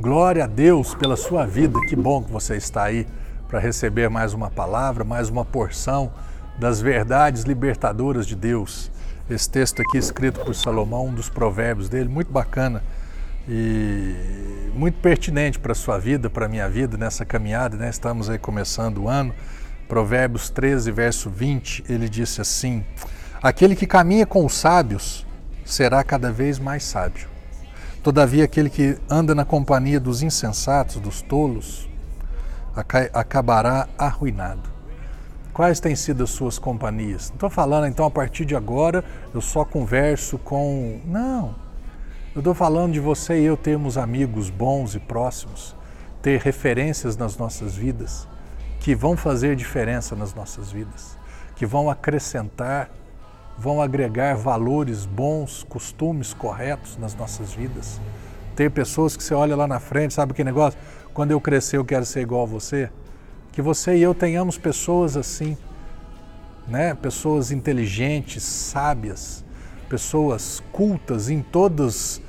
Glória a Deus pela sua vida. Que bom que você está aí para receber mais uma palavra, mais uma porção das verdades libertadoras de Deus. Esse texto aqui escrito por Salomão, um dos provérbios dele, muito bacana e muito pertinente para a sua vida, para a minha vida nessa caminhada, né? Estamos aí começando o ano. Provérbios 13, verso 20, ele disse assim: Aquele que caminha com os sábios será cada vez mais sábio. Todavia, aquele que anda na companhia dos insensatos, dos tolos, acabará arruinado. Quais têm sido as suas companhias? Não estou falando, então, a partir de agora eu só converso com. Não. Eu estou falando de você e eu termos amigos bons e próximos, ter referências nas nossas vidas que vão fazer diferença nas nossas vidas, que vão acrescentar, vão agregar valores bons, costumes corretos nas nossas vidas. Ter pessoas que você olha lá na frente, sabe que negócio? Quando eu crescer eu quero ser igual a você. Que você e eu tenhamos pessoas assim, né? Pessoas inteligentes, sábias, pessoas cultas em todas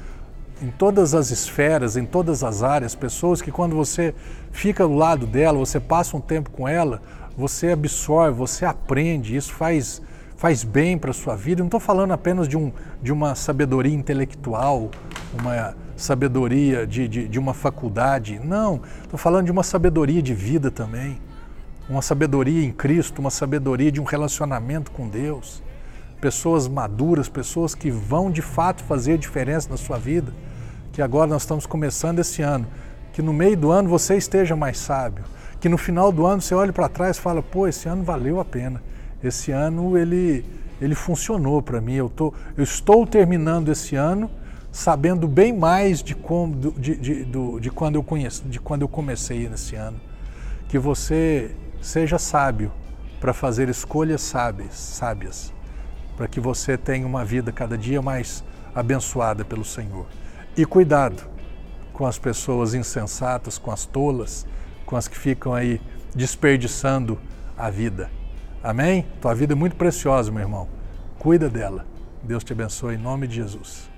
em todas as esferas, em todas as áreas, pessoas que quando você fica do lado dela, você passa um tempo com ela, você absorve, você aprende, isso faz, faz bem para a sua vida. Eu não estou falando apenas de, um, de uma sabedoria intelectual, uma sabedoria de, de, de uma faculdade, não, estou falando de uma sabedoria de vida também, uma sabedoria em Cristo, uma sabedoria de um relacionamento com Deus. Pessoas maduras, pessoas que vão de fato fazer diferença na sua vida. Que agora nós estamos começando esse ano, que no meio do ano você esteja mais sábio, que no final do ano você olhe para trás e fala, pô, esse ano valeu a pena, esse ano ele, ele funcionou para mim, eu, tô, eu estou terminando esse ano sabendo bem mais de, como, de, de, de, de, quando eu conheci, de quando eu comecei nesse ano. Que você seja sábio para fazer escolhas sábias, sábias para que você tenha uma vida cada dia mais abençoada pelo Senhor. E cuidado com as pessoas insensatas, com as tolas, com as que ficam aí desperdiçando a vida. Amém? Tua vida é muito preciosa, meu irmão. Cuida dela. Deus te abençoe em nome de Jesus.